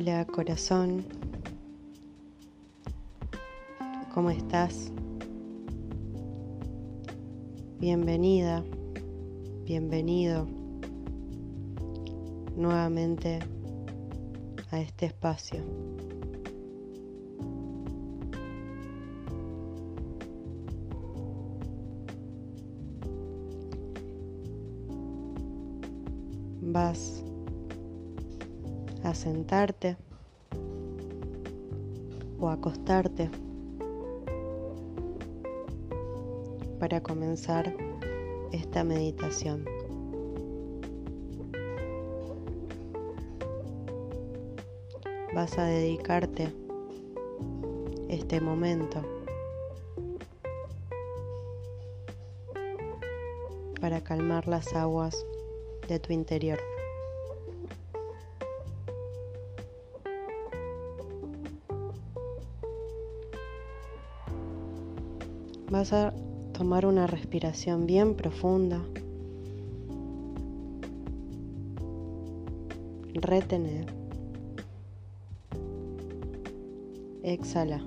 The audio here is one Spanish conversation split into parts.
Hola corazón, ¿cómo estás? Bienvenida, bienvenido nuevamente a este espacio. Vas a sentarte o acostarte para comenzar esta meditación. Vas a dedicarte este momento para calmar las aguas de tu interior. Vas a tomar una respiración bien profunda. Retener. Exhala.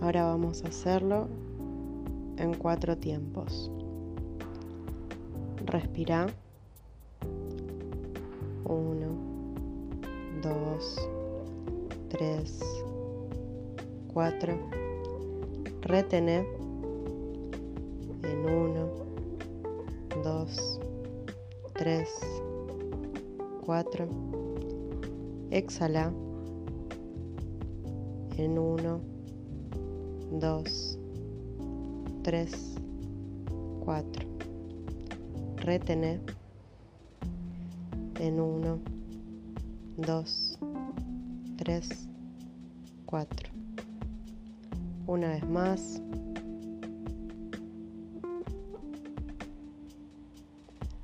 Ahora vamos a hacerlo en cuatro tiempos. Respira. Uno, dos, 3, 4. Retener en 1, 2, 3, 4. Exhala en 1, 2, 3, 4. Retener en 1, 2, 3, 4. Una vez más.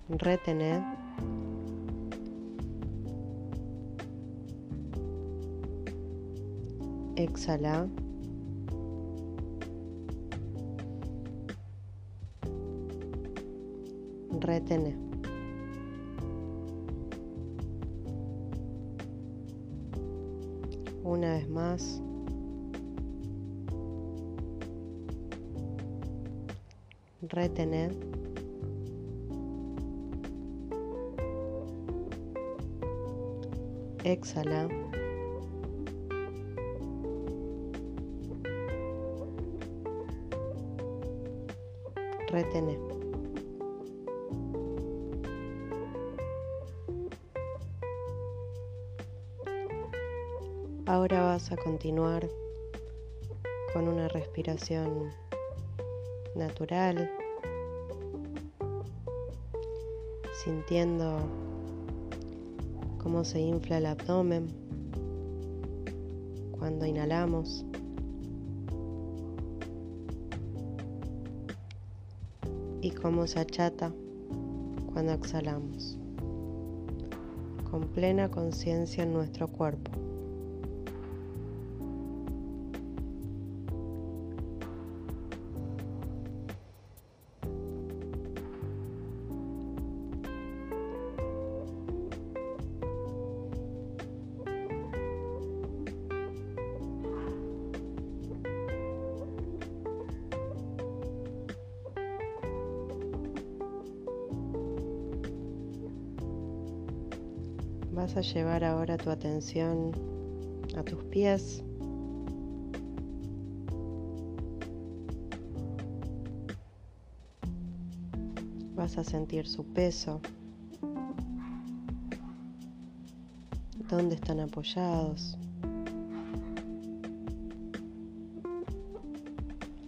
Retener. Exhala. Retener. Una vez más. Retener. Exhala. Retener. Ahora vas a continuar con una respiración natural, sintiendo cómo se infla el abdomen cuando inhalamos. Y cómo se achata cuando exhalamos, con plena conciencia en nuestro cuerpo. Vas a llevar ahora tu atención a tus pies. Vas a sentir su peso. ¿Dónde están apoyados?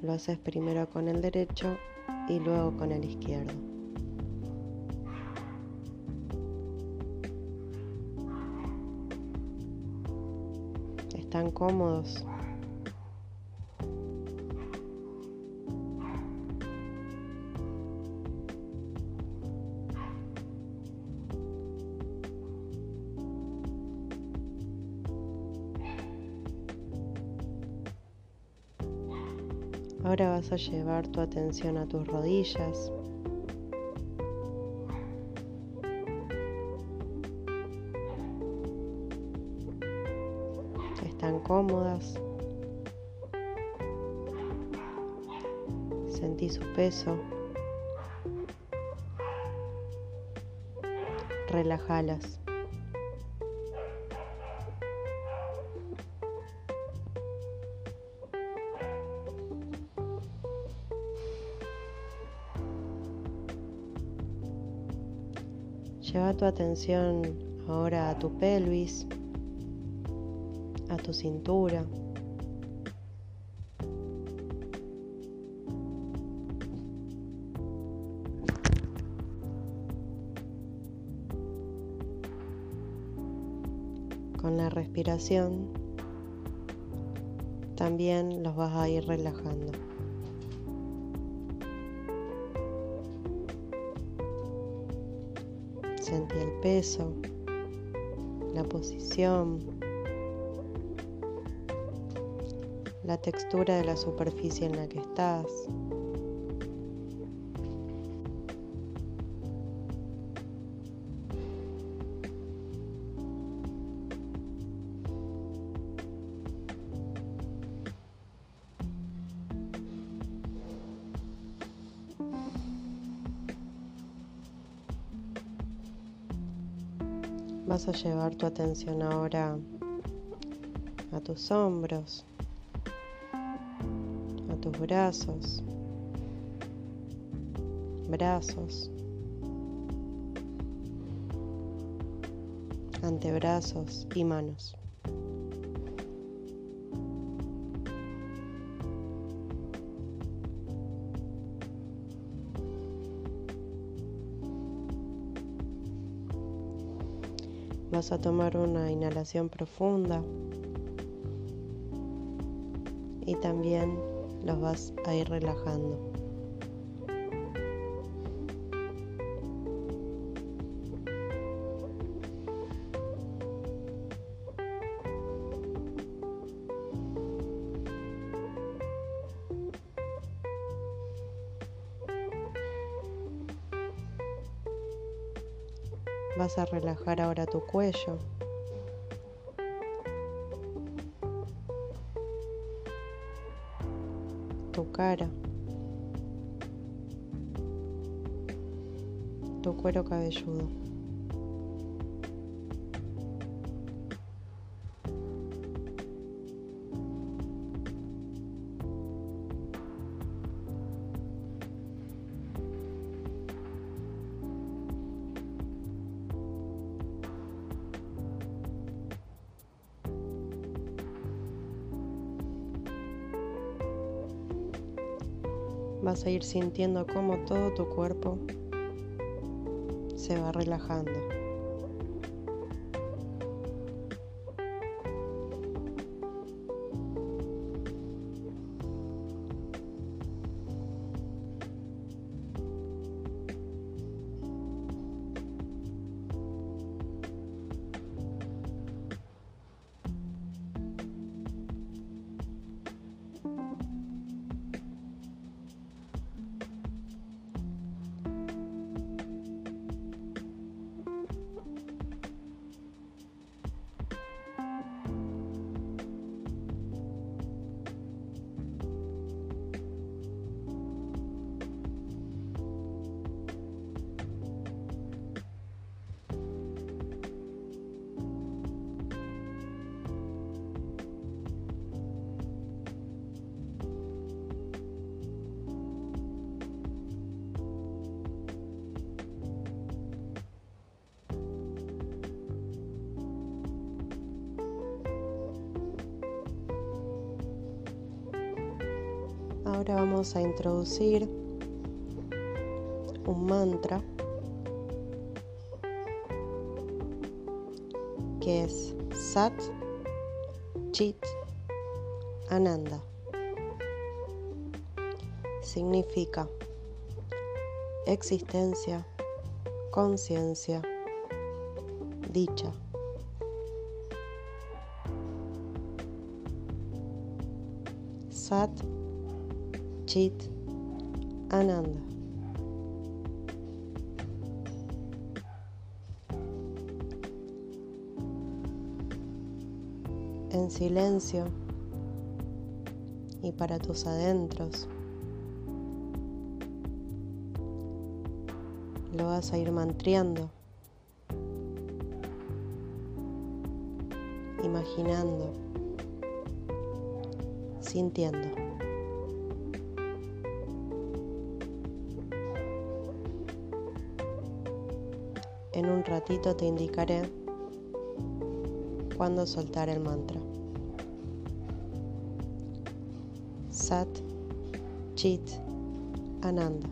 Lo haces primero con el derecho y luego con el izquierdo. Cómodos. Ahora vas a llevar tu atención a tus rodillas. Peso. Relajalas. Lleva tu atención ahora a tu pelvis, a tu cintura. Con la respiración también los vas a ir relajando. Sentí el peso, la posición, la textura de la superficie en la que estás. Vas a llevar tu atención ahora a tus hombros, a tus brazos, brazos, antebrazos y manos. Vas a tomar una inhalación profunda y también los vas a ir relajando. Vas a relajar ahora tu cuello. Tu cara. Tu cuero cabelludo. Vas a ir sintiendo cómo todo tu cuerpo se va relajando. Ahora vamos a introducir un mantra que es Sat Chit Ananda. Significa existencia, conciencia, dicha. Sat Ananda. en silencio y para tus adentros. Lo vas a ir mantriando, imaginando, sintiendo. En un ratito te indicaré cuándo soltar el mantra. Sat Chit Ananda.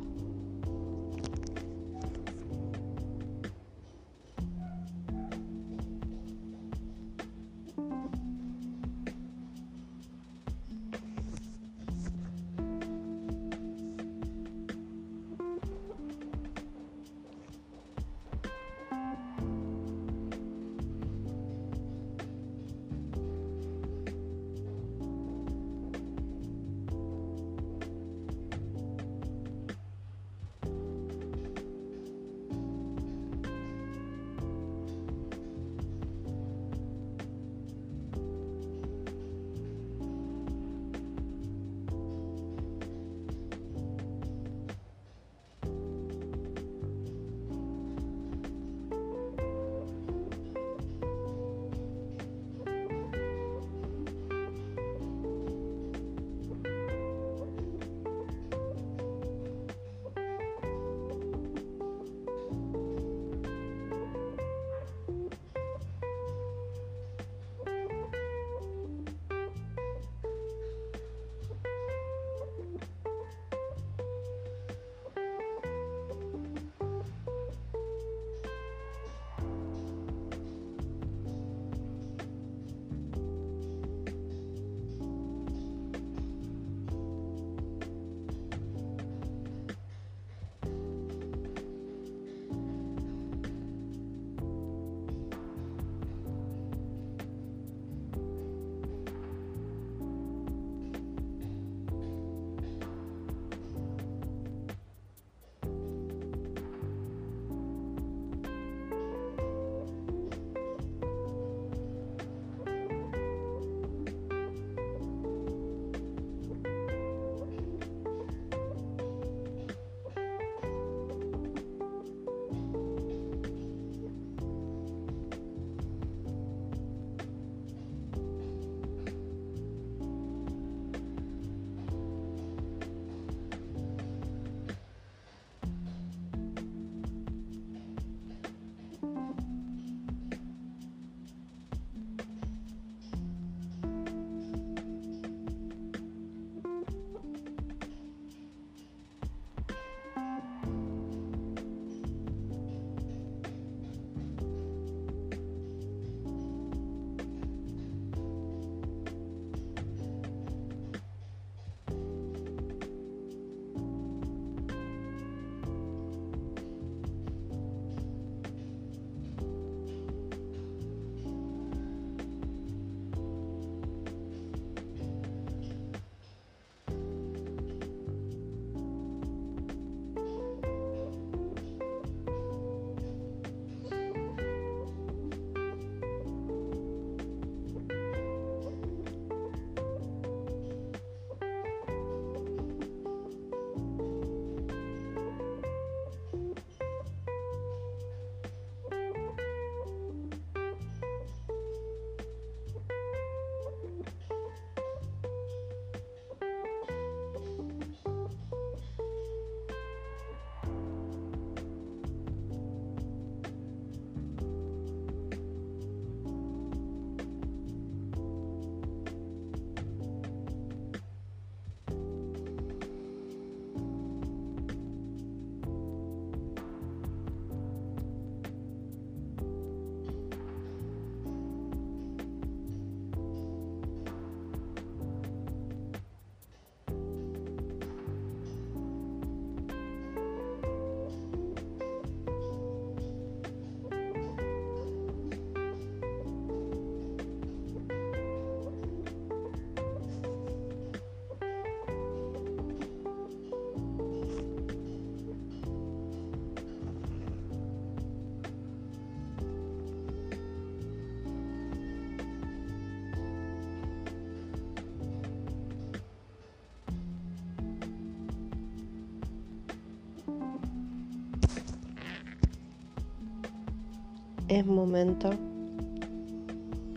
Es momento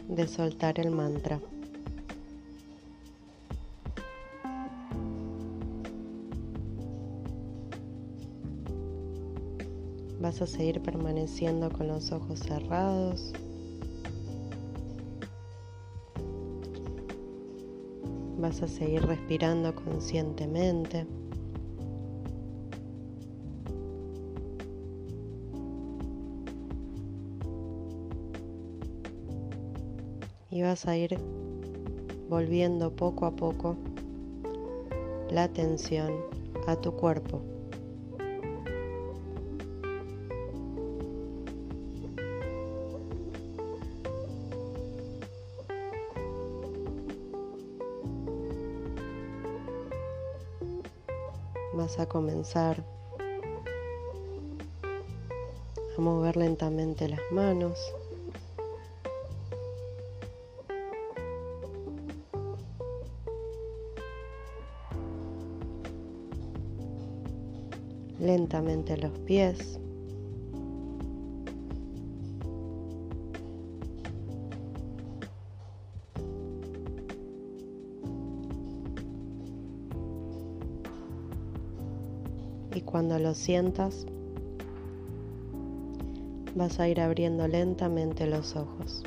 de soltar el mantra. Vas a seguir permaneciendo con los ojos cerrados. Vas a seguir respirando conscientemente. Vas a ir volviendo poco a poco la atención a tu cuerpo. vas a comenzar a mover lentamente las manos. Lentamente los pies. y cuando lo sientas vas a ir abriendo lentamente los ojos.